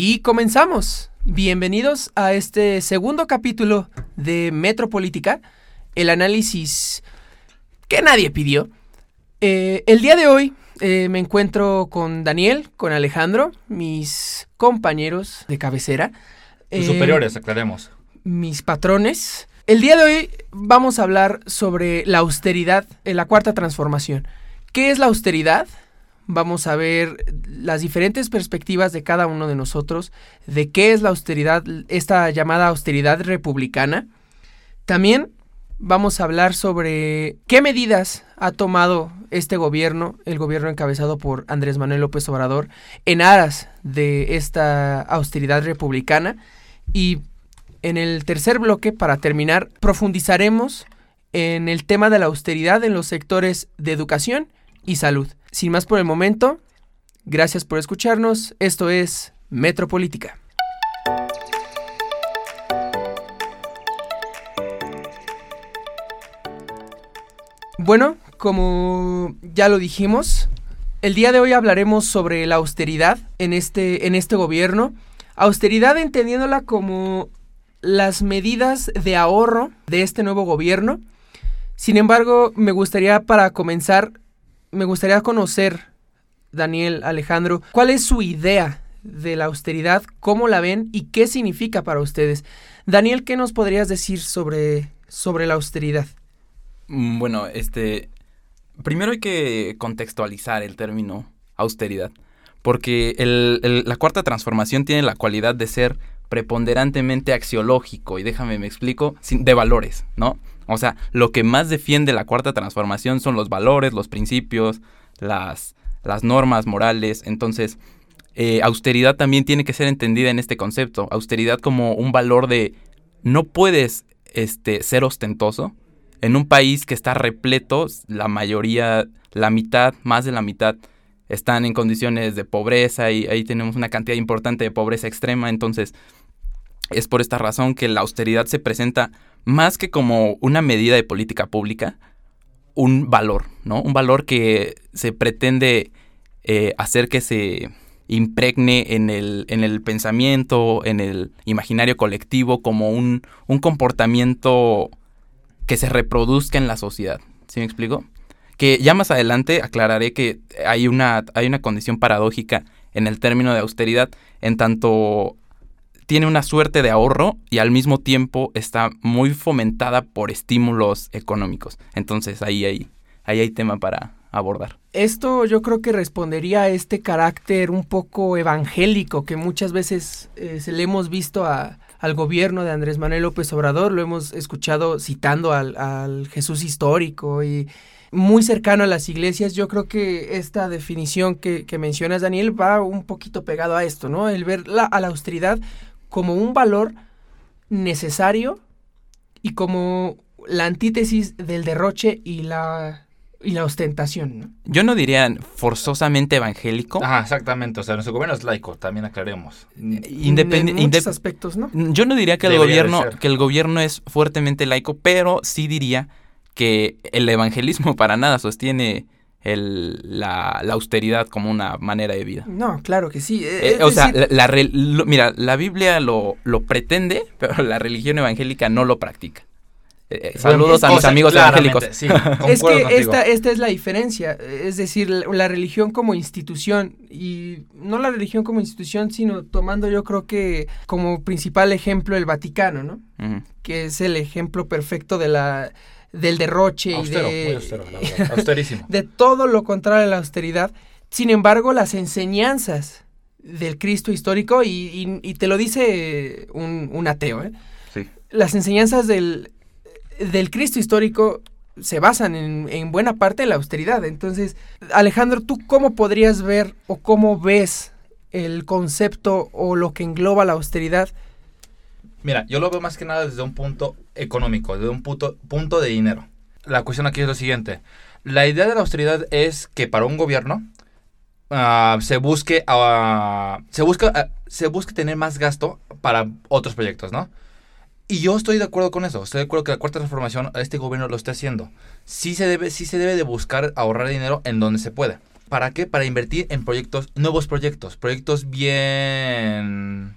Y comenzamos. Bienvenidos a este segundo capítulo de Metropolítica, el análisis que nadie pidió. Eh, el día de hoy eh, me encuentro con Daniel, con Alejandro, mis compañeros de cabecera. Tus superiores, aclaremos. Mis patrones. El día de hoy vamos a hablar sobre la austeridad en la cuarta transformación. ¿Qué es la austeridad? Vamos a ver las diferentes perspectivas de cada uno de nosotros de qué es la austeridad, esta llamada austeridad republicana. También vamos a hablar sobre qué medidas ha tomado este gobierno, el gobierno encabezado por Andrés Manuel López Obrador, en aras de esta austeridad republicana. Y en el tercer bloque, para terminar, profundizaremos en el tema de la austeridad en los sectores de educación y salud. Sin más por el momento, gracias por escucharnos. Esto es Metropolítica. Bueno, como ya lo dijimos, el día de hoy hablaremos sobre la austeridad en este, en este gobierno. Austeridad entendiéndola como las medidas de ahorro de este nuevo gobierno. Sin embargo, me gustaría para comenzar me gustaría conocer, Daniel, Alejandro, cuál es su idea de la austeridad, cómo la ven y qué significa para ustedes. Daniel, ¿qué nos podrías decir sobre, sobre la austeridad? Mm, bueno, este, primero hay que contextualizar el término austeridad, porque la cuarta transformación tiene la cualidad de ser preponderantemente axiológico, y déjame me explico, de valores, ¿no? O sea, lo que más defiende la cuarta transformación son los valores, los principios, las, las normas morales. Entonces, eh, austeridad también tiene que ser entendida en este concepto. Austeridad como un valor de no puedes este, ser ostentoso. En un país que está repleto, la mayoría, la mitad, más de la mitad, están en condiciones de pobreza y ahí tenemos una cantidad importante de pobreza extrema. Entonces, es por esta razón que la austeridad se presenta más que como una medida de política pública, un valor, ¿no? Un valor que se pretende eh, hacer que se impregne en el, en el pensamiento, en el imaginario colectivo, como un, un comportamiento que se reproduzca en la sociedad. ¿Sí me explico? Que ya más adelante aclararé que hay una, hay una condición paradójica en el término de austeridad, en tanto tiene una suerte de ahorro y al mismo tiempo está muy fomentada por estímulos económicos. Entonces ahí hay, ahí hay tema para abordar. Esto yo creo que respondería a este carácter un poco evangélico que muchas veces eh, se le hemos visto al gobierno de Andrés Manuel López Obrador, lo hemos escuchado citando al, Jesús histórico y muy cercano a las iglesias, yo creo que esta definición que, que mencionas, Daniel, va un poquito pegado a esto, ¿no? El ver la, a la austeridad como un valor necesario y como la antítesis del derroche y la y la ostentación, ¿no? Yo no diría forzosamente evangélico. Ajá, exactamente. O sea, nuestro gobierno es laico, también aclaremos. Independiente. En aspectos, ¿no? Yo no diría que el gobierno, que el gobierno es fuertemente laico, pero sí diría que el evangelismo para nada sostiene el, la, austeridad como una manera de vida. No, claro que sí. Eh, o sea, la, mira, la Biblia lo, lo, pretende, pero la religión evangélica no lo practica. Eh, eh, saludos a mis amigos evangélicos. es que esta, esta es la diferencia, es decir, la, religión como institución y no la religión como institución, sino tomando yo creo que como principal ejemplo el Vaticano, ¿no? Que es el ejemplo perfecto de la del derroche y de, de todo lo contrario a la austeridad. Sin embargo, las enseñanzas del Cristo histórico, y, te lo dice un, ateo, ¿eh? las enseñanzas del, del Cristo histórico se basan en, en, buena parte en la austeridad. Entonces, Alejandro, ¿tú cómo podrías ver o cómo ves el concepto o lo que engloba la austeridad Mira, yo lo veo más que nada desde un punto económico, desde un punto, punto de dinero. La cuestión aquí es lo siguiente. La idea de la austeridad es que para un gobierno uh, se busque uh, se busca uh, se busque tener más gasto para otros proyectos, ¿no? Y yo estoy de acuerdo con eso. Estoy de acuerdo que la cuarta transformación este gobierno lo está haciendo. Sí se debe sí se debe de buscar ahorrar dinero en donde se puede. ¿Para qué? Para invertir en proyectos, nuevos proyectos, proyectos bien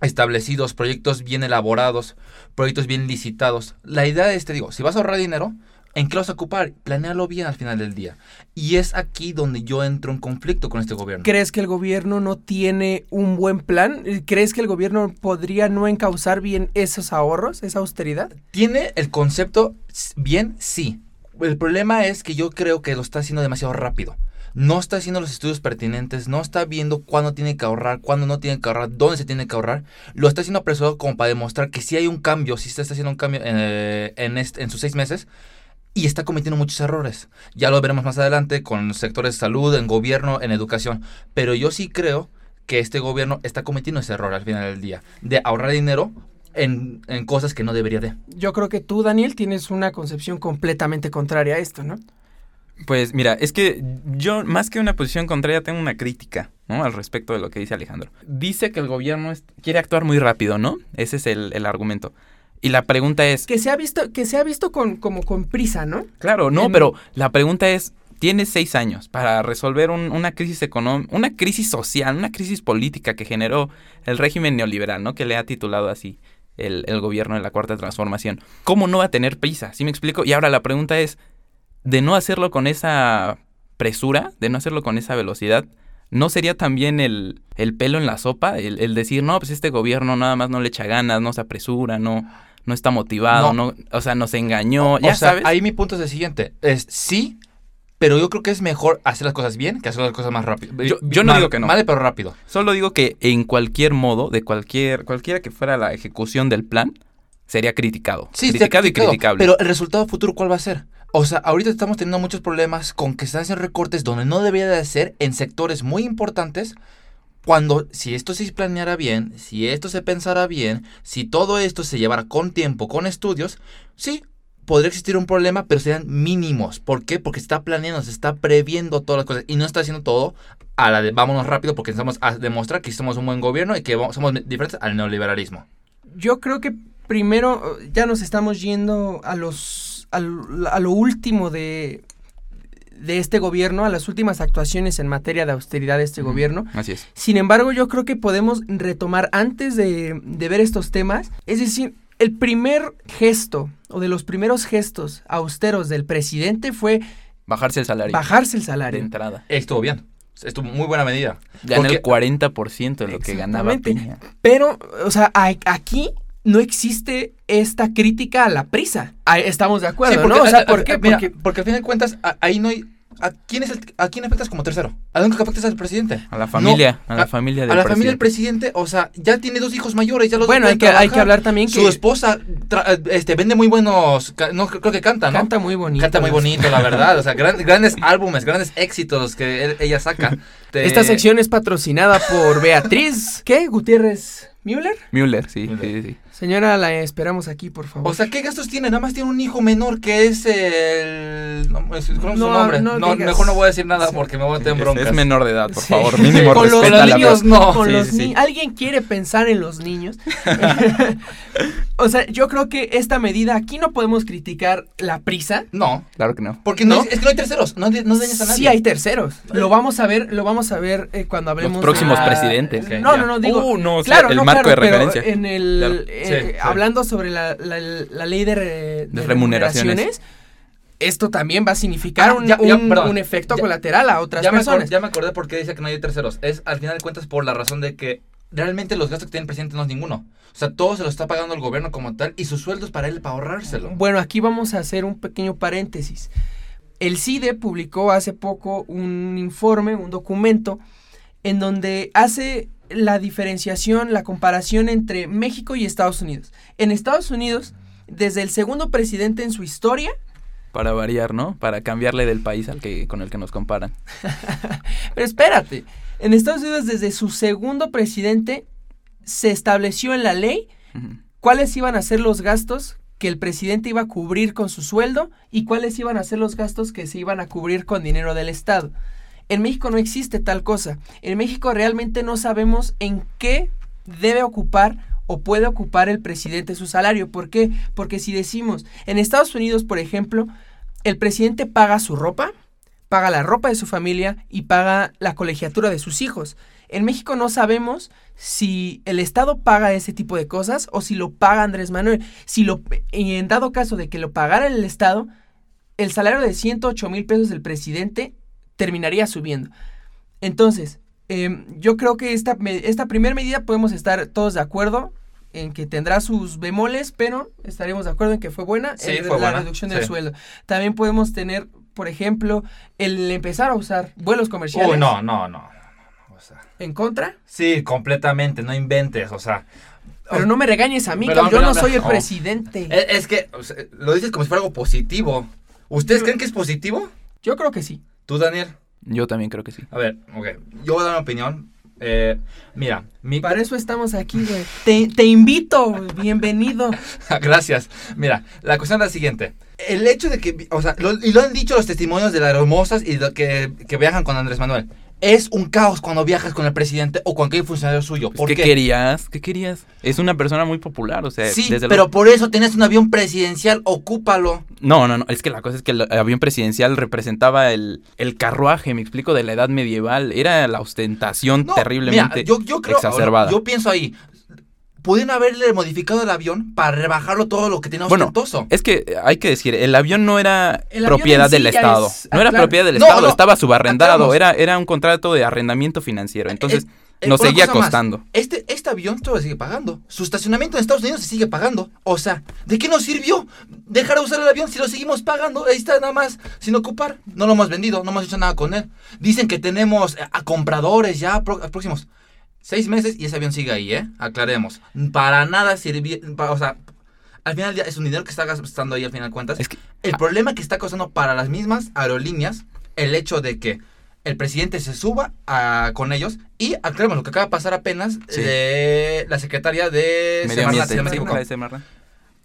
establecidos, proyectos bien elaborados, proyectos bien licitados. La idea es, te digo, si vas a ahorrar dinero, ¿en qué lo vas a ocupar? Planealo bien al final del día. Y es aquí donde yo entro en conflicto con este gobierno. ¿Crees que el gobierno no tiene un buen plan? ¿Crees que el gobierno podría no encauzar bien esos ahorros, esa austeridad? ¿Tiene el concepto bien? Sí. El problema es que yo creo que lo está haciendo demasiado rápido no está haciendo los estudios pertinentes, no está viendo cuándo tiene que ahorrar, cuándo no tiene que ahorrar, dónde se tiene que ahorrar, lo está haciendo apresurado como para demostrar que sí hay un cambio, sí está haciendo un cambio eh, en, sus seis meses, y está cometiendo muchos errores. Ya lo veremos más adelante con sectores de salud, en gobierno, en educación, pero yo sí creo que este gobierno está cometiendo ese error al final del día, de ahorrar dinero en, en, cosas que no debería de. Yo creo que tú, Daniel, tienes una concepción completamente contraria a esto, ¿no? Pues mira, es que yo más que una posición contraria tengo una crítica, ¿no? Al respecto de lo que dice Alejandro. Dice que el gobierno quiere actuar muy rápido, ¿no? Ese es el, argumento. Y la pregunta es... Que se ha visto, que se ha visto con, como con prisa, ¿no? Claro, no, pero la pregunta es, tienes seis años para resolver una crisis económica, una crisis social, una crisis política que generó el régimen neoliberal, ¿no? Que le ha titulado así el, el gobierno de la Cuarta Transformación. ¿Cómo no va a tener prisa? ¿Sí me explico? Y ahora la pregunta es, de no hacerlo con esa presura, de no hacerlo con esa velocidad, ¿no sería también el, el pelo en la sopa? El, decir, no, pues este gobierno nada más no le echa ganas, no se apresura, no, no está motivado, no. o sea, nos engañó. ya sabes. ahí mi punto es el siguiente, es sí, pero yo creo que es mejor hacer las cosas bien que hacer las cosas más rápido. Yo, no digo que no. Vale, pero rápido. Solo digo que en cualquier modo, de cualquier, cualquiera que fuera la ejecución del plan, sería criticado. Sí, criticado, y criticable. Pero el resultado futuro, ¿cuál va a ser? O sea, ahorita estamos teniendo muchos problemas con que se hacen recortes donde no debería de ser en sectores muy importantes. Cuando, si esto se planeara bien, si esto se pensara bien, si todo esto se llevara con tiempo, con estudios, sí, podría existir un problema, pero serían mínimos. ¿Por qué? Porque se está planeando, se está previendo todas las cosas y no está haciendo todo a la de vámonos rápido porque necesitamos a demostrar que somos un buen gobierno y que somos diferentes al neoliberalismo. Yo creo que primero ya nos estamos yendo a los a lo último de, de este gobierno, a las últimas actuaciones en materia de austeridad de este gobierno. Así es. Sin embargo, yo creo que podemos retomar antes de, de, ver estos temas, es decir, el primer gesto o de los primeros gestos austeros del presidente fue... Bajarse el salario. Bajarse el salario. De entrada. Estuvo bien. Estuvo muy buena medida. Ganó el 40% de lo que ganaba Pero, o sea, aquí no existe esta crítica a la prisa. estamos de acuerdo, porque, ¿no? O sea, ¿por qué? porque, porque al fin de cuentas, ahí no hay. ¿A quién, es ¿A quién afectas como tercero? ¿A dónde afectas al presidente? A la familia, a la familia del A la familia del presidente, o sea, ya tiene dos hijos mayores, ya los Bueno, hay que, hay que hablar también que... Su esposa este, vende muy buenos, no creo que canta, ¿no? Canta muy bonito. Canta muy bonito, la verdad, o sea, grandes álbumes, grandes éxitos que ella saca. Esta sección es patrocinada por Beatriz, ¿qué? Gutiérrez Müller. Müller, sí, sí, sí. Señora, la esperamos aquí, por favor. O sea, ¿qué gastos tiene? Nada más tiene un hijo menor que es el... No, es, su nombre? No, mejor no voy a decir nada porque me voy a tener broncas. Es menor de edad, por favor. Mínimo con los niños no. Con los ¿Alguien quiere pensar en los niños? o sea, yo creo que esta medida, aquí no podemos criticar la prisa. No. Claro que no. Porque no, es que no hay terceros. No, no dañas a nadie. Sí hay terceros. Lo vamos a ver, lo vamos a ver eh, cuando hablemos... Los próximos presidentes. no, no, no, digo... Uh, no, claro, el marco de referencia. en el... Eh, hablando sobre la, ley de, remuneraciones, esto también va a significar ah, un, efecto colateral a otras personas. ya me acordé por qué dice que no hay terceros. Es al final de cuentas por la razón de que realmente los gastos que tiene el presidente no es ninguno. O sea, todo se lo está pagando el gobierno como tal y sus sueldos para él para ahorrárselo. Bueno, aquí vamos a hacer un pequeño paréntesis. El CIDE publicó hace poco un informe, un documento, en donde hace la diferenciación, la comparación entre México y Estados Unidos. En Estados Unidos, desde el segundo presidente en su historia... Para variar, ¿no? Para cambiarle del país al que, con el que nos comparan. Pero espérate, en Estados Unidos desde su segundo presidente se estableció en la ley cuáles iban a ser los gastos que el presidente iba a cubrir con su sueldo y cuáles iban a ser los gastos que se iban a cubrir con dinero del Estado. En México no existe tal cosa. En México realmente no sabemos en qué debe ocupar o puede ocupar el presidente su salario. ¿Por qué? Porque si decimos, en Estados Unidos, por ejemplo, el presidente paga su ropa, paga la ropa de su familia y paga la colegiatura de sus hijos. En México no sabemos si el Estado paga ese tipo de cosas o si lo paga Andrés Manuel. Si lo, en dado caso de que lo pagara el Estado, el salario de 108 mil pesos del presidente terminaría subiendo. Entonces, em, yo creo que esta, esta primera medida podemos estar todos de acuerdo en que tendrá sus bemoles, pero estaremos de acuerdo en que fue buena la reducción del sueldo. También podemos tener, por ejemplo, el empezar a usar vuelos comerciales. Uy, no, no, no. ¿En contra? Sí, completamente, no inventes, o sea. Pero no me regañes a mí, yo no soy el presidente. Es, que lo dices como si fuera algo positivo. ¿Ustedes creen que es positivo? Yo creo que sí. ¿Tú, Daniel? Yo también creo que sí. A ver, ok. Yo voy a dar una opinión. Eh, mira, mi... Para eso estamos aquí, güey. Te, invito, bienvenido. Gracias. Mira, la cuestión es la siguiente. El hecho de que, o sea, y lo han dicho los testimonios de las hermosas y que, que viajan con Andrés Manuel es un caos cuando viajas con el presidente o con cualquier funcionario suyo. ¿Por ¿Qué, querías? ¿Qué querías? Es una persona muy popular, o sea. Sí, pero por eso tienes un avión presidencial, ocúpalo. No, no, no. Es que la cosa es que el avión presidencial representaba el, el carruaje, me explico, de la edad medieval. Era la ostentación terriblemente yo, yo creo, exacerbada. Yo pienso ahí, pudieron haberle modificado el avión para rebajarlo todo lo que tenía bueno, Es que hay que decir, el avión no era propiedad del Estado. no era propiedad del Estado, estaba subarrendado, era, era un contrato de arrendamiento financiero. Entonces, nos seguía costando. este, este avión todavía sigue pagando. Su estacionamiento en Estados Unidos se sigue pagando. O sea, ¿de qué nos sirvió dejar de usar el avión si lo seguimos pagando? Ahí está nada más, sin ocupar. No lo hemos vendido, no hemos hecho nada con él. Dicen que tenemos a compradores ya próximos. Seis meses y ese avión sigue ahí, ¿eh? Aclaremos. Para nada sirvió. O sea, al final es un dinero que está gastando ahí al final de cuentas. Es que, el problema que está causando para las mismas aerolíneas el hecho de que el presidente se suba con ellos y aclaremos lo que acaba de pasar apenas de la secretaria de Semarnat,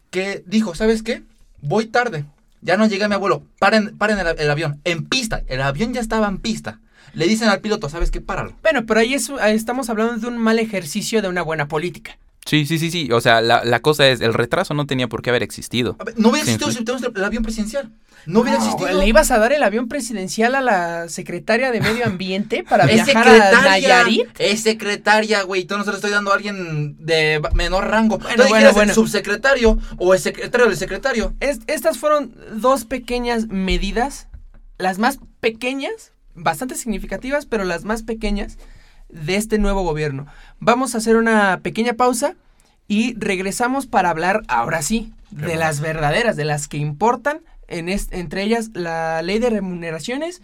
que dijo, ¿sabes qué? Voy tarde. Ya no llega mi abuelo. Paren, paren el avión. En pista. El avión ya estaba en pista le dicen al piloto, ¿sabes qué? Páralo. Bueno, pero ahí, estamos hablando de un mal ejercicio de una buena política. Sí, sí, sí, sí. O sea, la, cosa es, el retraso no tenía por qué haber existido. no hubiera existido si tenemos el, avión presidencial. No hubiera existido. ¿Le ibas a dar el avión presidencial a la secretaria de Medio Ambiente para viajar a Nayarit? Es secretaria, güey. Tú no se lo estoy dando a alguien de menor rango. Bueno, bueno, bueno. el subsecretario o el secretario del secretario. estas fueron dos pequeñas medidas, las más pequeñas bastante significativas, pero las más pequeñas de este nuevo gobierno. Vamos a hacer una pequeña pausa y regresamos para hablar ahora sí de las verdaderas, de las que importan, en entre ellas la ley de remuneraciones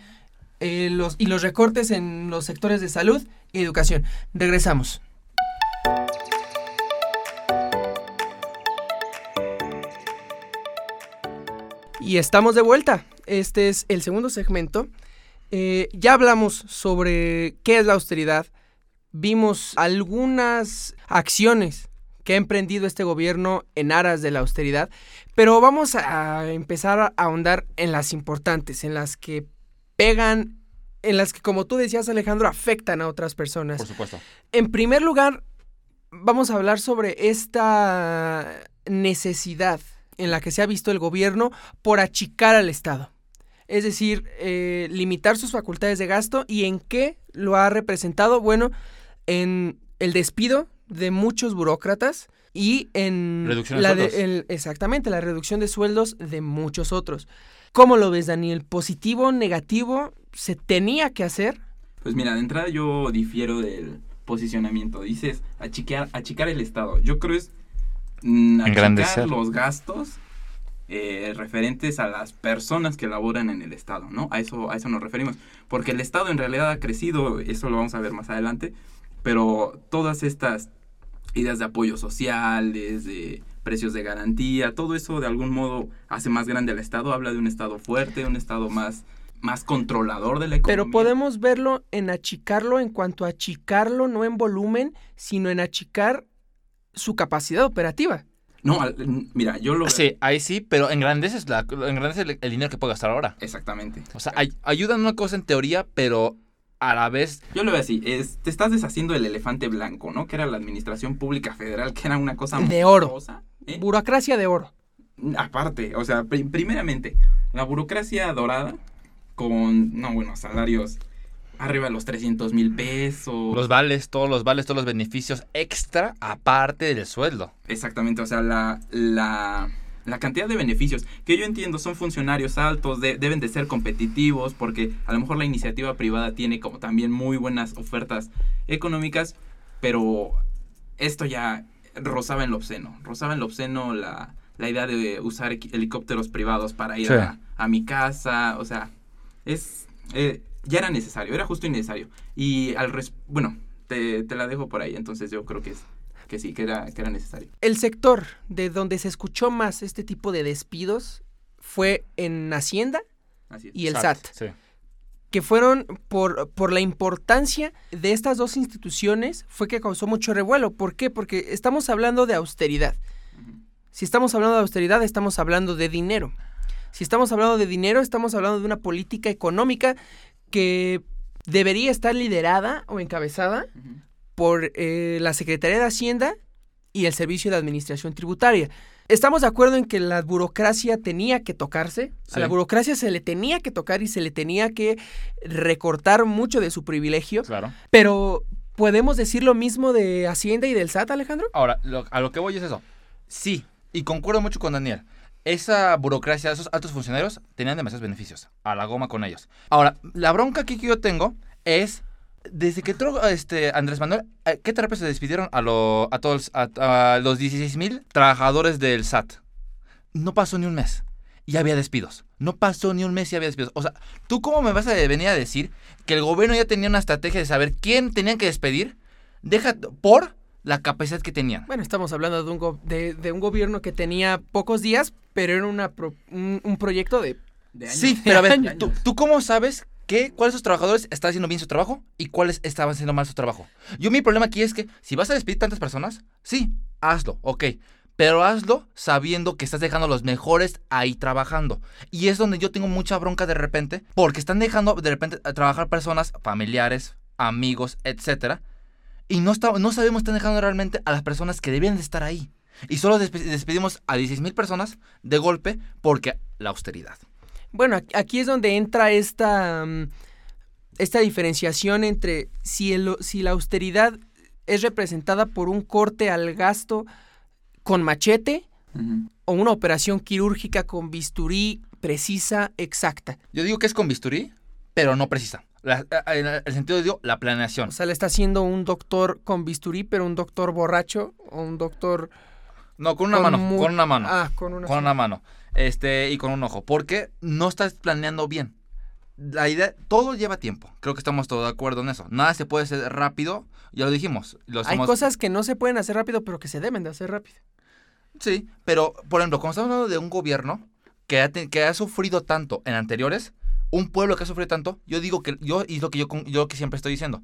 eh, los, y los recortes en los sectores de salud y educación. Regresamos. Y estamos de vuelta. Este es el segundo segmento eh, ya hablamos sobre qué es la austeridad, vimos algunas acciones que ha emprendido este gobierno en aras de la austeridad, pero vamos a empezar a ahondar en las importantes, en las que pegan, en las que, como tú decías Alejandro, afectan a otras personas. Por supuesto. En primer lugar, vamos a hablar sobre esta necesidad en la que se ha visto el gobierno por achicar al Estado es decir, eh, limitar sus facultades de gasto y en qué lo ha representado, bueno, en el despido de muchos burócratas y en la exactamente la reducción de sueldos de muchos otros. ¿Cómo lo ves, Daniel? ¿Positivo, negativo? ¿Se tenía que hacer? Pues mira, de entrada yo difiero del posicionamiento. Dices achicar, achicar el Estado. Yo creo es mm, achicar los gastos eh, referentes a las personas que laboran en el Estado, ¿no? A eso, a eso nos referimos. Porque el Estado en realidad ha crecido, eso lo vamos a ver más adelante, pero todas estas ideas de apoyo social, de precios de garantía, todo eso de algún modo hace más grande al Estado, habla de un Estado fuerte, un Estado más más controlador de la economía. Pero podemos verlo en achicarlo en cuanto a achicarlo no en volumen, sino en achicar su capacidad operativa. No, mira, yo lo... Sí, ahí sí, pero engrandeces, la, engrandeces el, el dinero que puedo gastar ahora. Exactamente. O sea, ayuda en una cosa en teoría, pero a la vez... Yo lo veo así, es, te estás deshaciendo del elefante blanco, ¿no? Que era la administración pública federal, que era una cosa... De oro. ¿eh? Burocracia de oro. Aparte, o sea, primeramente, la burocracia dorada con, no, bueno, salarios arriba de los 300 mil pesos. Los vales, todos los vales, todos los beneficios extra aparte del sueldo. Exactamente, o sea, la, la, la cantidad de beneficios que yo entiendo son funcionarios altos, de- deben de ser competitivos porque a lo mejor la iniciativa privada tiene como también muy buenas ofertas económicas, pero esto ya rozaba en lo obsceno, rozaba en lo obsceno la, la idea de usar helicópteros privados para ir Sí. a, a mi casa, o sea, es... eh, ya era necesario, era justo y necesario. Y al res bueno, te, te la dejo por ahí, entonces yo creo que es que sí, que era, que era necesario. El sector de donde se escuchó más este tipo de despidos fue en Hacienda Así y el SAT, Sí. que fueron por, por la importancia de estas dos instituciones, fue que causó mucho revuelo. ¿Por qué? Porque estamos hablando de austeridad. Si estamos hablando de austeridad, estamos hablando de dinero. Si estamos hablando de dinero, estamos hablando de una política económica que debería estar liderada o encabezada por eh, la Secretaría de Hacienda y el Servicio de Administración Tributaria. Estamos de acuerdo en que la burocracia tenía que tocarse, a la burocracia se le tenía que tocar y se le tenía que recortar mucho de su privilegio, Claro. pero ¿podemos decir lo mismo de Hacienda y del SAT, Alejandro? Ahora, lo- a lo que voy es eso. Sí, y concuerdo mucho con Daniel. Esa burocracia, esos altos funcionarios tenían demasiados beneficios. A la goma con ellos. Ahora, la bronca aquí que yo tengo es. Desde que este, Andrés Manuel, eh, ¿qué rápido se despidieron a, todos a, a los 16 mil trabajadores del SAT? No pasó ni un mes y había despidos. No pasó ni un mes y había despidos. O sea, ¿tú cómo me vas a venir a decir que el gobierno ya tenía una estrategia de saber quién tenían que despedir? Deja por la capacidad que tenían. Bueno, estamos hablando de un, go- de, de un gobierno que tenía pocos días, pero era una pro- un, un proyecto de... De años. Sí, pero a ver. ¿tú, tú cómo sabes que cuáles de esos trabajadores están haciendo bien su trabajo y cuáles estaban haciendo mal su trabajo? Yo mi problema aquí es que si vas a despedir tantas personas, sí, hazlo, ok. Pero hazlo sabiendo que estás dejando a los mejores ahí trabajando. Y es donde yo tengo mucha bronca de repente, porque están dejando de repente a trabajar personas, familiares, amigos, etcétera. Y no, está, no sabemos, están dejando realmente a las personas que deben de estar ahí. Y solo despe- despedimos a 16 mil personas de golpe porque la austeridad. Bueno, aquí- es donde entra esta, mm, esta diferenciación entre si, el- si la austeridad es representada por un corte al gasto con machete o una operación quirúrgica con bisturí precisa, exacta. Yo digo que es con bisturí, pero no precisa. La- en el sentido digo, la planeación. O sea, le está haciendo un doctor con bisturí, pero un doctor borracho o un doctor... No, con una con mano, con una mano. Ah, con una... con una mano. Este, y con un ojo. Porque no estás planeando bien. La idea, todo lleva tiempo. Creo que estamos todos de acuerdo en eso. Nada se puede hacer rápido. Ya lo dijimos. Lo Hay cosas que no se pueden hacer rápido, pero que se deben de hacer rápido. Sí, pero, por ejemplo, cuando estamos hablando de un gobierno que ha, que ha sufrido tanto en anteriores, un pueblo que ha sufrido tanto, yo digo que, yo, y es lo que yo, con- yo que siempre estoy diciendo,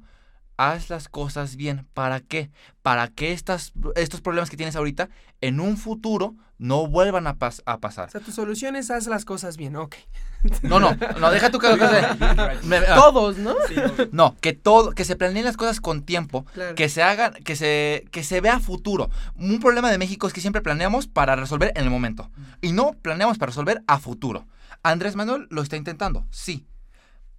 haz las cosas bien. ¿Para qué? Para que estas, estos problemas que tienes ahorita, en un futuro, no vuelvan a, pas- a pasar. O sea, tu solución es haz las cosas bien, ok. No, no, no, deja tu que... me- ah, Todos, ¿no? Sí, no. No, que todo, que se planeen las cosas con tiempo, Claro. que se hagan, que se, que se vea futuro. Un problema de México es que siempre planeamos para resolver en el momento. Y no planeamos para resolver a futuro. Andrés Manuel lo está intentando, sí.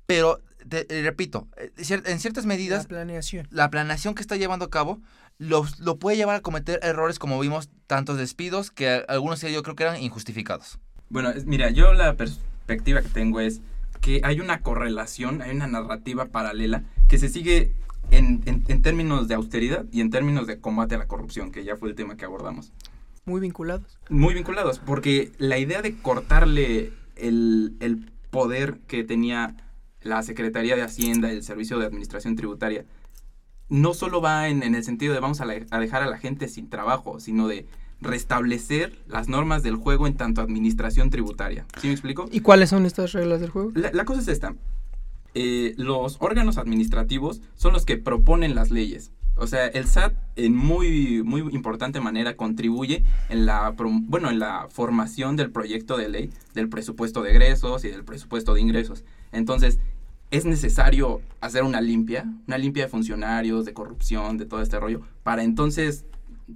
Pero, te- eh, repito, eh, en ciertas La medidas, planeación. la planeación que está llevando a cabo lo, lo puede llevar a cometer errores como vimos, tantos despidos que algunos yo creo que eran injustificados. Bueno, mira, yo la perspectiva que tengo es que hay una correlación, hay una narrativa paralela que se sigue en, en- en términos de austeridad y en términos de combate a la corrupción, que ya fue el tema que abordamos. Muy vinculados. Muy vinculados, porque la idea de cortarle el, el poder que tenía la Secretaría de Hacienda, el Servicio de Administración Tributaria, no solo va en, en el sentido de vamos a, la- a dejar a la gente sin trabajo, sino de restablecer las normas del juego en tanto administración tributaria. ¿Sí me explico? ¿Y cuáles son estas reglas del juego? La, la cosa es esta. Eh, los órganos administrativos son los que proponen las leyes. O sea, el SAT en muy, muy importante manera contribuye en la, bueno, en la formación del proyecto de ley del presupuesto de egresos y del presupuesto de ingresos. Entonces, es necesario hacer una limpia, una limpia de funcionarios, de corrupción, de todo este rollo, para entonces,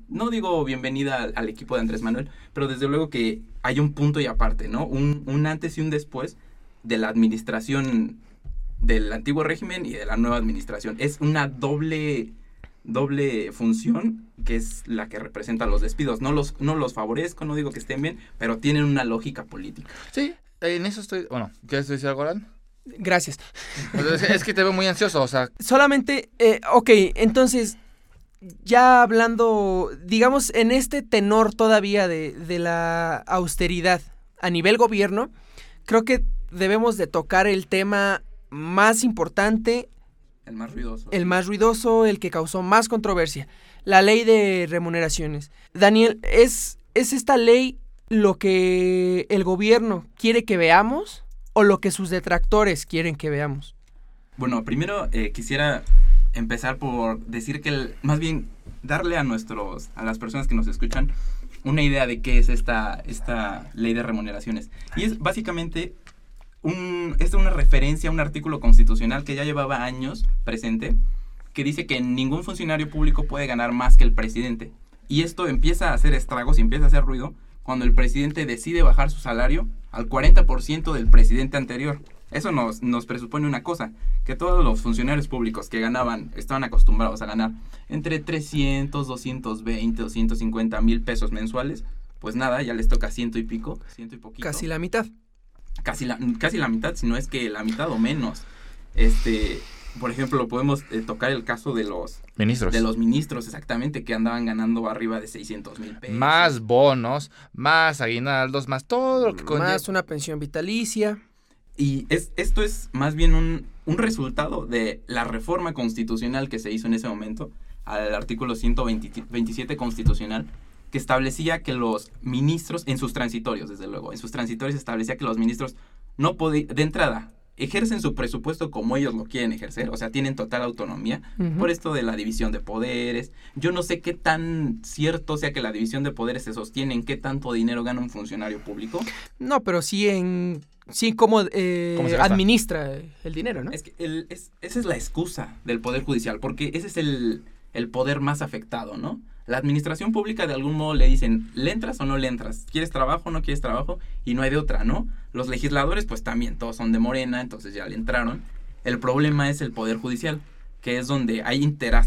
no digo bienvenida al, al equipo de Andrés Manuel, pero desde luego que hay un punto y aparte, ¿no? Un, un antes y un después de la administración del antiguo régimen y de la nueva administración. Es una doble doble función que es la que representa los despidos. No los, no los favorezco, no digo que estén bien, pero tienen una lógica política. Sí, en eso estoy. Bueno, ¿quieres decir algo, Alan? Gracias. Es, que te veo muy ansioso, o sea, Solamente, eh, ok, entonces, ya hablando, digamos, en este tenor todavía de, de la austeridad a nivel gobierno, creo que debemos de tocar el tema más importante, El más ruidoso. el más ruidoso, el que causó más controversia, la ley de remuneraciones. Daniel, ¿es, ¿es esta ley lo que el gobierno quiere que veamos o lo que sus detractores quieren que veamos? Bueno, primero eh, quisiera empezar por decir que, el- más bien, darle a nuestros, a las personas que nos escuchan, una idea de qué es esta, esta ley de remuneraciones. Y es básicamente un, es una referencia a un artículo constitucional que ya llevaba años presente, que dice que ningún funcionario público puede ganar más que el presidente. Y esto empieza a hacer estragos y empieza a hacer ruido cuando el presidente decide bajar su salario al 40% del presidente anterior. Eso nos, nos presupone una cosa, que todos los funcionarios públicos que ganaban, estaban acostumbrados a ganar entre 300, 220, 250 mil pesos mensuales, pues nada, ya les toca ciento y pico, ciento y poquito Casi la mitad. Casi la, casi la mitad, si no es que la mitad o menos. Este, por ejemplo, podemos eh, tocar el caso de los ministros. de los ministros exactamente que andaban ganando arriba de 600 mil pesos. Más bonos, más aguinaldos, más todo lo que conlleva. Más una pensión vitalicia. Y es, esto es más bien un, un resultado de la reforma constitucional que se hizo en ese momento al artículo 127 constitucional que establecía que los ministros, en sus transitorios, desde luego, en sus transitorios establecía que los ministros no podían, de entrada, ejercen su presupuesto como ellos lo quieren ejercer, o sea, tienen total autonomía, por esto de la división de poderes. Yo no sé qué tan cierto sea que la división de poderes se sostiene en qué tanto dinero gana un funcionario público. No, pero sí en sí cómo, eh, administra el dinero, ¿no? Es que el- es- esa es la excusa del Poder Judicial, porque ese es el, el poder más afectado, ¿no? La administración pública de algún modo le dicen, ¿le entras o no le entras? ¿Quieres trabajo o no quieres trabajo? Y no hay de otra, ¿no? Los legisladores, pues también, todos son de Morena, entonces ya le entraron. El problema es el Poder Judicial, que es donde hay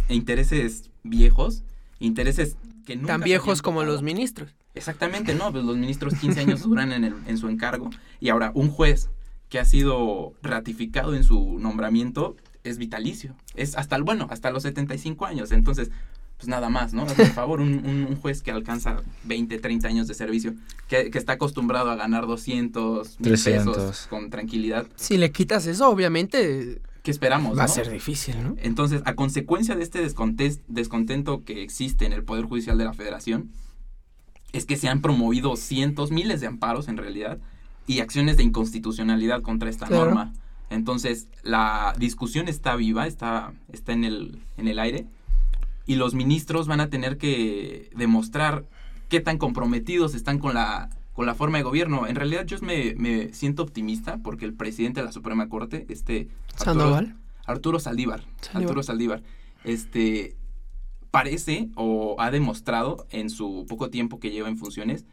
intereses viejos, intereses que nunca Tan viejos como los ministros. Exactamente, no, pues los ministros 15 años duran en, el- en su encargo y ahora un juez que ha sido ratificado en su nombramiento es vitalicio, es hasta el bueno, hasta los 75 años, entonces pues nada más, ¿no? Por favor, un, un- un juez que alcanza 20, 30 años de servicio, que, que está acostumbrado a ganar 200 mil 300. pesos con tranquilidad, Si le quitas eso, obviamente ¿qué esperamos? va a no? ser difícil, ¿no? Entonces, a consecuencia de este descontento que existe en el Poder Judicial de la Federación, es que se han promovido cientos, miles de amparos en realidad, y acciones de inconstitucionalidad contra esta Claro. norma. Entonces, la discusión está viva, está, está en, el, en el aire, y los ministros van a tener que demostrar qué tan comprometidos están con la, con la forma de gobierno. En realidad, yo me, me siento optimista porque el presidente de la Suprema Corte, este Arturo- Sandoval. Arturo Saldívar. Saldívar. Arturo Saldívar. Este parece o ha demostrado en su poco tiempo que lleva en funciones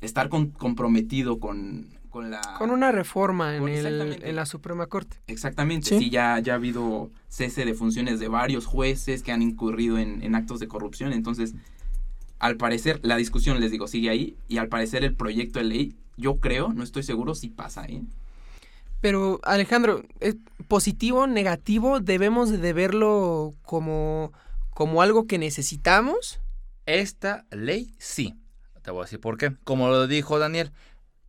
estar con- comprometido con, con la Con una reforma en, el, en la Suprema Corte. Exactamente, Sí. sí, ya, ya ha habido cese de funciones de varios jueces que han incurrido en, en actos de corrupción. Entonces, al parecer, la discusión, les digo, sigue ahí. Y al parecer, el proyecto de ley, yo creo, no estoy seguro si pasa, ¿eh? Pero, Alejandro, ¿es positivo, negativo? ¿Debemos de verlo como, como algo que necesitamos? Esta ley sí. Te voy a decir por qué. Como lo dijo Daniel,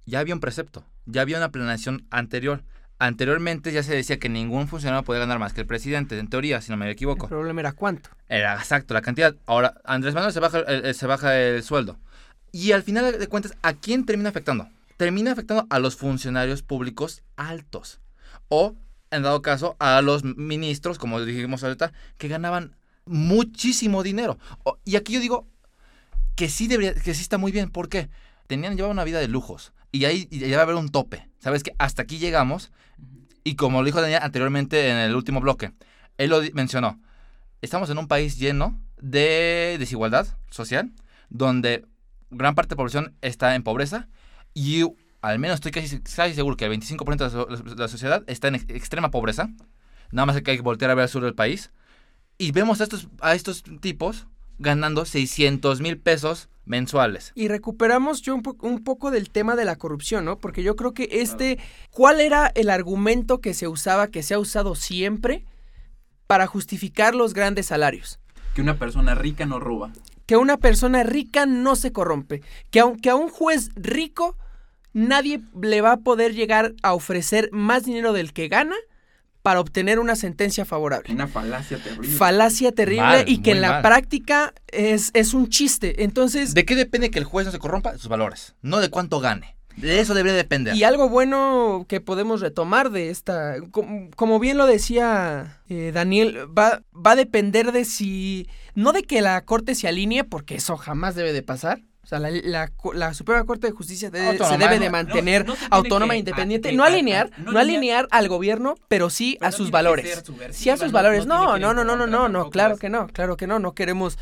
ya había un precepto, ya había una planeación anterior. Anteriormente ya se decía que ningún funcionario podía ganar más que el presidente, en teoría, si no me El equivoco. problema era cuánto. Era exacto la cantidad. Ahora, Andrés Manuel se baja el, el- se baja el sueldo. Y al final de cuentas, ¿a quién termina afectando? Termina afectando a los funcionarios públicos altos. O, en dado caso, a los ministros, como dijimos ahorita, que ganaban muchísimo dinero. Y aquí yo digo que sí debería, que sí está muy bien. ¿Por qué? Tenían, llevaban una vida de lujos. Y ahí ya va a haber un tope. ¿Sabes que Hasta aquí llegamos. Y como lo dijo Daniel anteriormente en el último bloque, él lo mencionó. Estamos en un país lleno de desigualdad social, donde gran parte de la población está en pobreza y al menos estoy casi, casi seguro que el 25% de la, sociedad está en ex- extrema pobreza. Nada más que hay que voltear a ver al sur del país. Y vemos a estos, a estos tipos ganando 600 mil pesos mensuales. Y recuperamos yo un, po- un poco del tema de la corrupción, ¿no? Porque yo creo que este, ¿cuál era el argumento que se usaba, que se ha usado siempre para justificar los grandes salarios? Que una persona rica no roba. Que una persona rica no se corrompe, que aunque a un juez rico nadie le va a poder llegar a ofrecer más dinero del que gana para obtener una sentencia favorable. Una falacia terrible. Falacia terrible Mal, y que en la mal. práctica es, es un chiste. Entonces, ¿De qué depende que el juez no se corrompa? De sus valores, no de cuánto gane. De eso debería depender. Y algo bueno que podemos retomar de esta, com- como, bien lo decía eh, Daniel, va, va a depender de si, no de que la Corte se alinee, porque eso jamás debe de pasar. O sea, la, la la Suprema Corte de Justicia se debe de mantener no autónoma e independiente. a- no alinear, a- no, no alinear al gobierno, pero sí a sus valores. Sí a sus no- valores. no No, no, no, no, no, no, claro que no, claro que no. No queremos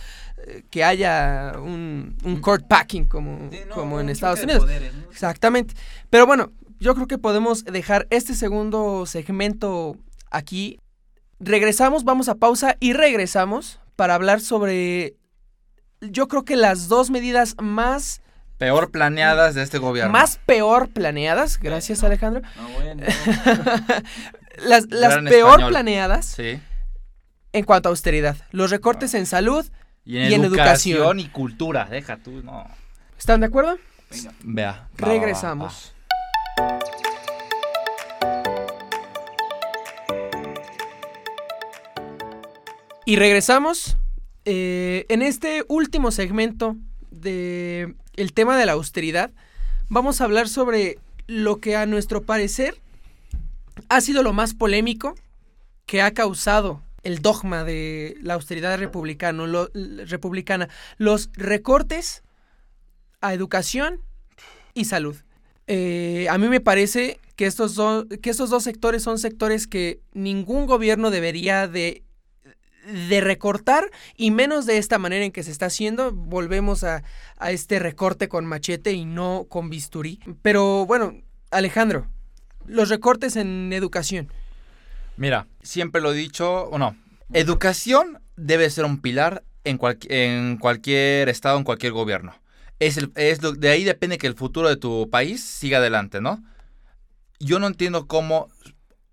eh, que haya un, un court packing como, Sí, como en Estados Unidos. Exactamente. Pero bueno, yo creo que podemos dejar este segundo segmento aquí. Regresamos, vamos a pausa y regresamos para hablar sobre, yo creo que las dos medidas más, Peor planeadas de este gobierno. más peor planeadas, gracias Alejandro, No, bueno. las, peor español. planeadas Sí. en cuanto a austeridad. Los recortes en salud, Y en, Y en educación, educación. y cultura. Deja tú, no. ¿están de acuerdo? Venga. Vea. va, va, va, Regresamos. Y regresamos eh, en este último segmento de el tema de la austeridad. Vamos a hablar sobre lo que a nuestro parecer ha sido lo más polémico que ha causado el dogma de la austeridad republicano, republicana, los recortes a educación y salud. Eh, a mí me parece que estos, que estos dos sectores son sectores que ningún gobierno debería de, de recortar y menos de esta manera en que se está haciendo. Volvemos a, a este recorte con machete y no con bisturí. Pero bueno, Alejandro, los recortes en educación. Mira, siempre lo he dicho, o no, educación debe ser un pilar en, cual- en cualquier estado, en cualquier gobierno. Es es lo- de ahí depende que el futuro de tu país siga adelante, ¿no? Yo no entiendo cómo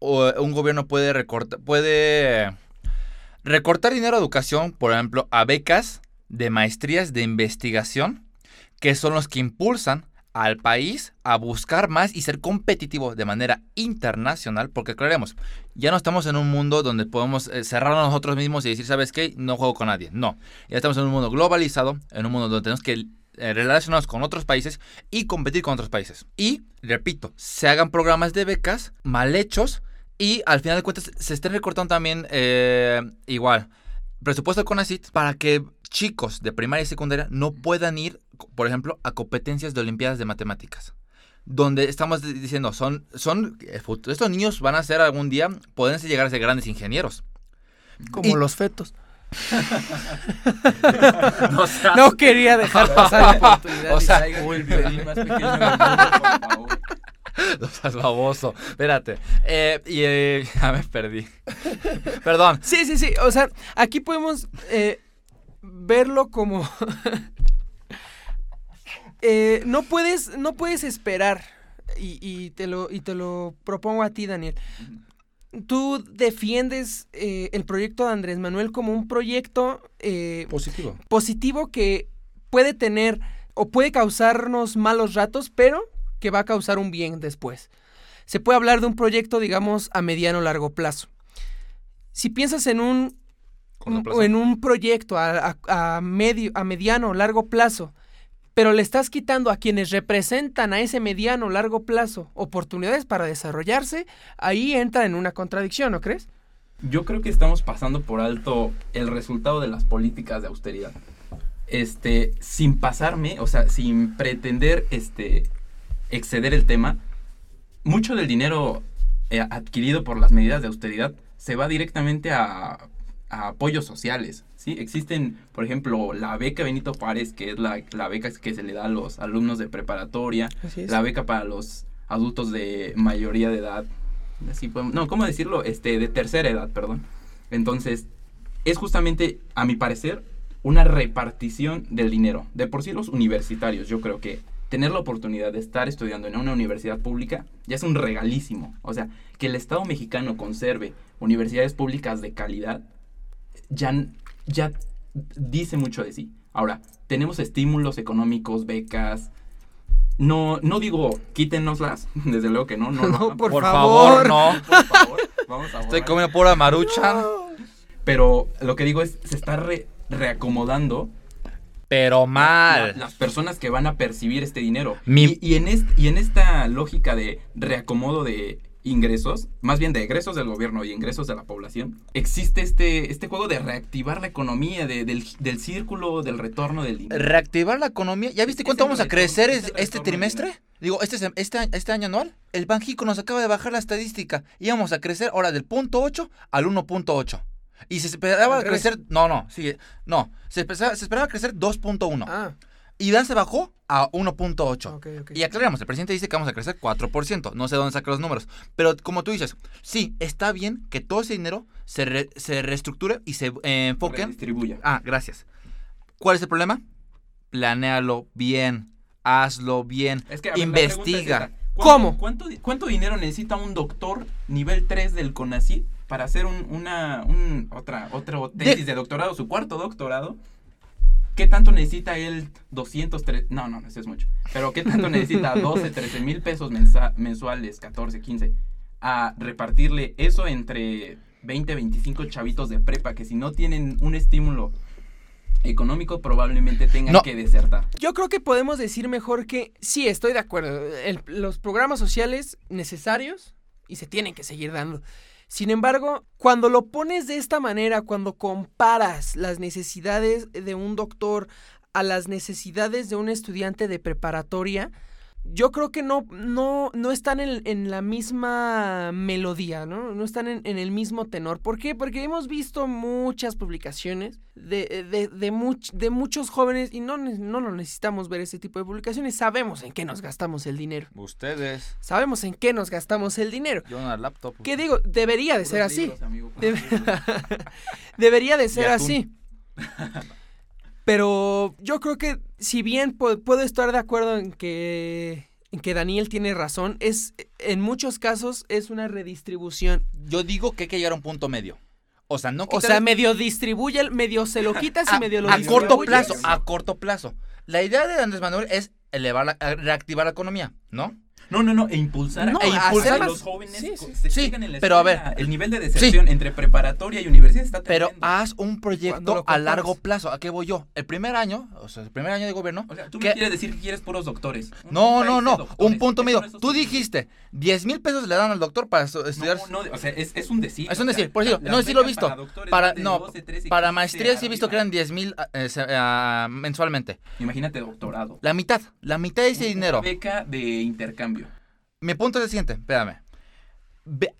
un gobierno puede recortar, puede recortar dinero a educación, por ejemplo, a becas de maestrías de investigación, que son los que impulsan al país a buscar más y ser competitivo de manera internacional, porque aclaremos, ya no estamos en un mundo donde podemos eh, cerrarnos nosotros mismos y decir, ¿sabes qué? No juego con nadie. No, ya estamos en un mundo globalizado, en un mundo donde tenemos que eh, relacionarnos con otros países y competir con otros países. Y, repito, se hagan programas de becas mal hechos y al final de cuentas se estén recortando también eh, igual presupuesto con CONACYT para que chicos de primaria y secundaria no puedan ir, por ejemplo, a competencias de olimpiadas de matemáticas. Donde estamos di- diciendo, son, son, fut- estos niños van a ser algún día, pueden llegar a ser grandes ingenieros. Como Y- los fetos. No quería dejar pasar la oportunidad. O sea, violín más pequeño del mundo, por favor. No seas baboso. Espérate. Eh, y eh, ya me perdí. Perdón. Sí, sí, sí. O sea, aquí podemos eh, verlo como. Eh, no puedes, no puedes esperar. Y, y te lo, y te lo propongo a ti, Daniel. Tú defiendes el proyecto de Andrés Manuel como un proyecto Positivo. positivo que puede tener o puede causarnos malos ratos, pero que va a causar un bien después. Se puede hablar de un proyecto, digamos, a mediano o largo plazo. Si piensas en un, en un proyecto a, a- a medio, a mediano o largo plazo, pero le estás quitando a quienes representan a ese mediano o largo plazo oportunidades para desarrollarse, ahí entra en una contradicción, ¿no crees? Yo creo que estamos pasando por alto el resultado de las políticas de austeridad. Este, sin pasarme, o sea, sin pretender este exceder el tema, mucho del dinero eh, adquirido por las medidas de austeridad se va directamente a apoyos sociales, ¿sí? Existen, por ejemplo, la beca Benito Juárez, que es la, la beca que se le da a los alumnos de preparatoria, la beca para los adultos de mayoría de edad, así podemos- no, ¿cómo decirlo? Este, de tercera edad, perdón. Entonces, es justamente, a mi parecer, una repartición del dinero. De por sí los universitarios, yo creo que tener la oportunidad de estar estudiando en una universidad pública ya es un regalísimo. O sea, que el Estado mexicano conserve universidades públicas de calidad ya, ya dice mucho de sí. Ahora, tenemos estímulos económicos, becas. No, no digo quítenoslas, desde luego que no. No, No, por, Por favor. favor, no. por favor. Vamos a Estoy comiendo pura maruchan. Pero lo que digo es, se está re- reacomodando Pero la- mal. las personas que van a percibir este dinero. Mi- Y, y en est- y en esta lógica de reacomodo de ingresos, más bien de egresos del gobierno y ingresos de la población, existe este, este juego de reactivar la economía, de- del, del círculo del retorno del dinero. Reactivar la economía. ¿Ya viste cuánto vamos a crecer es este trimestre? Digo, este, este, año- este año anual. El Banjico nos acaba de bajar la estadística. Íbamos a crecer ahora del punto 8 al 1.8. Y se esperaba Al revés. crecer. No, no, sigue. No. Se, esperaba crecer 2.1. Ah, Y ya se bajó a 1.8. ok, ok. Y aclaramos, el presidente dice que vamos a crecer 4%. No sé dónde saca los números. Pero como tú dices, sí, está bien que todo ese dinero se, re- se reestructure y se eh, enfoque. Redistribuya. Ah, gracias. ¿Cuál es el problema? Planéalo bien. Hazlo bien. Es que, a ver, la pregunta es investiga. esta. ¿Cuánto- ¿Cómo? ¿cuánto, cuánto dinero necesita un doctor nivel 3 del CONACYT para hacer un, una, un, otra, otro tesis de, doctorado, su cuarto doctorado? ¿Qué tanto necesita él? 200, tre- no, no, eso es mucho. Pero ¿qué tanto necesita 12, 13 mil pesos mensa- mensuales, 14, 15? A repartirle eso entre 20, 25 chavitos de prepa que si no tienen un estímulo económico probablemente tengan No. que desertar. Yo creo que podemos decir mejor que sí, estoy de acuerdo. El- los programas sociales necesarios y se tienen que seguir dando. Sin embargo, cuando lo pones de esta manera, cuando comparas las necesidades de un doctor a las necesidades de un estudiante de preparatoria, yo creo que no, no, no están en, en la misma melodía, ¿no? No están en, en el mismo tenor. ¿Por qué? Porque hemos visto muchas publicaciones de, de, de, much- de muchos jóvenes y no, no lo necesitamos ver ese tipo de publicaciones. Sabemos en qué nos gastamos el dinero. Ustedes. Sabemos en qué nos gastamos el dinero. Yo una laptop. ¿Qué digo? Debería de ser así. amigo, Debe-. Debería de ser así. Pero yo creo que si bien pu- puedo estar de acuerdo en que en que Daniel tiene razón, es en muchos casos es una redistribución. Yo digo que hay que llegar a un punto medio. O sea, no O sea, medio distribuye, medio se lo quitas y a, medio lo a corto plazo, a corto plazo. La idea de Andrés Manuel es elevar la, a reactivar la economía, ¿no? No, no, no, e impulsar No, a, e impulsar que más- los jóvenes sí, se sí. en la pero a ver, escuela. el nivel de deserción entre preparatoria y universidad está Pero tremendo. haz un proyecto a largo plazo. ¿A qué voy yo? El primer año, o sea, el primer año de gobierno. o sea, tú ¿qué? me quieres decir que quieres puros doctores. Un No, no, no. doctores. Un punto Eso medio. Tú dijiste, 10 mil pesos le dan al doctor para estu- estudiar. No, no, o sea, es, es un decir. Es un o sea, decir, por las No, sí lo he visto. Para, doctores no, 12, 13, para 15 maestrías sí he visto que eran 10 mil eh, se- ah, mensualmente. Imagínate doctorado. La mitad, la mitad de ese dinero. beca de intercambio. Mi punto es el siguiente, espérame.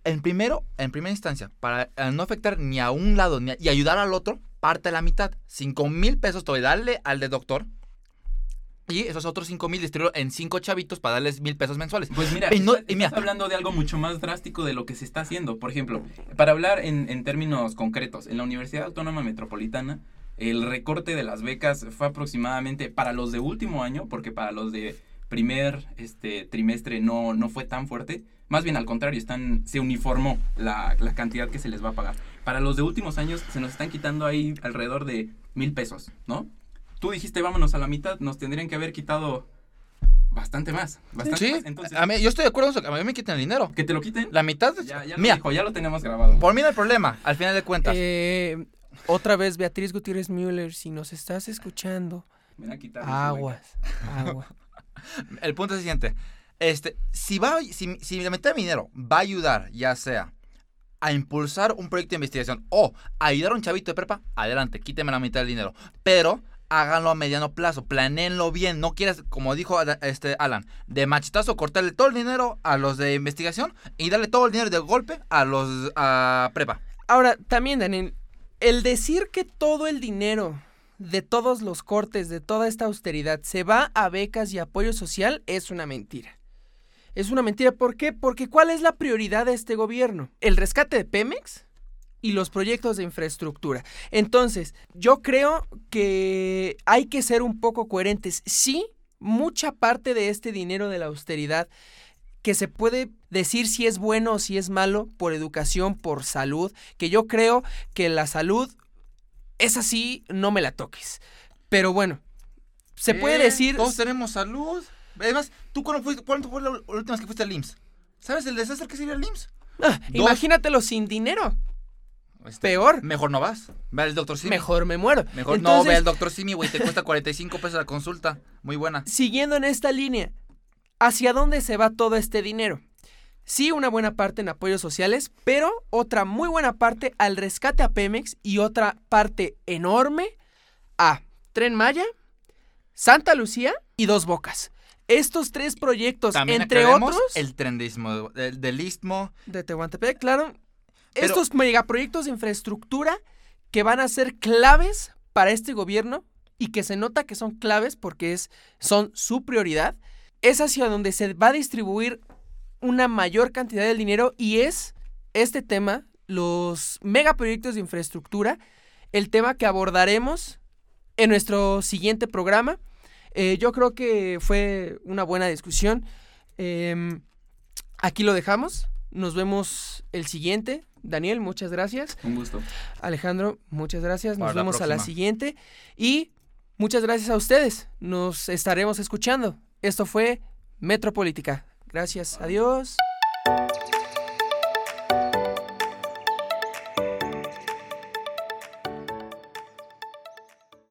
En primero, en primera instancia, para eh, no afectar ni a un lado ni a- y ayudar al otro, parte la mitad. 5 mil pesos te voy a darle al de doctor. Y esos otros 5 mil distribuyo en 5 chavitos para darles mil pesos mensuales. Pues mira, Y no- estás, y mira. estás hablando de algo mucho más drástico de lo que se está haciendo. Por ejemplo, para hablar en, en términos concretos, en la Universidad Autónoma Metropolitana, el recorte de las becas fue aproximadamente para los de último año, porque para los de primer este, trimestre no, no fue tan fuerte. Más bien al contrario, están, se uniformó la, la cantidad que se les va a pagar. Para los de últimos años se nos están quitando ahí alrededor de mil pesos, ¿no? Tú dijiste vámonos a la mitad, nos tendrían que haber quitado bastante más. Bastante Sí, más. Entonces, a mí, yo estoy de acuerdo con eso, a mí me quiten el dinero. que te lo quiten. La mitad, Ya, ya lo mira, dijo, ya lo tenemos grabado. por mí no hay problema, al final de cuentas. Eh, otra vez, Beatriz Gutiérrez Müller, si nos estás escuchando, Me van a quitar aguas, agua. El punto es el siguiente. Este, si, va, si, si la mitad de dinero va a ayudar, ya sea a impulsar un proyecto de investigación o a ayudar a un chavito de prepa, adelante, quíteme la mitad del dinero. Pero háganlo a mediano plazo, planeenlo bien. No quieras, como dijo este Alan, de machetazo cortarle todo el dinero a los de investigación y darle todo el dinero de golpe a los a prepa. Ahora, también, Daniel, el decir que todo el dinero de todos los cortes, de toda esta austeridad, se va a becas y apoyo social es una mentira. Es una mentira. ¿Por qué? Porque ¿cuál es la prioridad de este gobierno? ¿El rescate de Pemex? y los proyectos de infraestructura. Entonces, yo creo que hay que ser un poco coherentes. Sí, mucha parte de este dinero de la austeridad que se puede decir si es bueno o si es malo por educación, por salud, que yo creo que la salud es así, no me la toques. Pero bueno, se puede Eh, decir... Todos tenemos salud. Además, ¿tú cuándo, fuiste, cuándo fue la última vez que fuiste al IMSS? ¿Sabes el desastre que sería el IMSS? Ah, imagínatelo sin dinero. Este, Peor. Mejor no vas. Ve al doctor Simi. Mejor me muero. Mejor no, ve al doctor Simi, güey. Te cuesta 45 pesos la consulta. Muy buena. Siguiendo en esta línea, ¿hacia dónde se va todo este dinero? Sí, una buena parte en apoyos sociales, pero otra muy buena parte al rescate a Pemex y otra parte enorme a Tren Maya, Santa Lucía y Dos Bocas. Estos tres proyectos, También entre otros, el del, del istmo. de Tehuantepec, claro, Pero- estos megaproyectos de infraestructura que van a ser claves para este gobierno y que se nota que son claves porque es, son su prioridad, es hacia donde se va a distribuir una mayor cantidad de dinero y es este tema, los megaproyectos de infraestructura, el tema que abordaremos en nuestro siguiente programa. Eh, yo creo que fue una buena discusión. Em, aquí lo dejamos. Nos vemos el siguiente. Daniel, muchas gracias. Un gusto. Alejandro, muchas gracias. Nos Para la vemos a la siguiente. Y muchas gracias a ustedes. Nos estaremos escuchando. Esto fue Metropolítica. Gracias. Adiós.